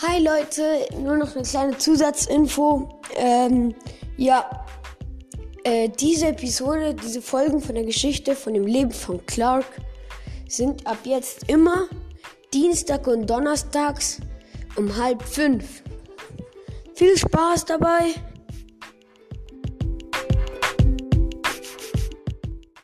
Hi Leute, nur noch eine kleine Zusatzinfo. Ähm, ja, äh, diese Episode, diese Folgen von der Geschichte von dem Leben von Clark sind ab jetzt immer Dienstag und Donnerstags um halb fünf. Viel Spaß dabei!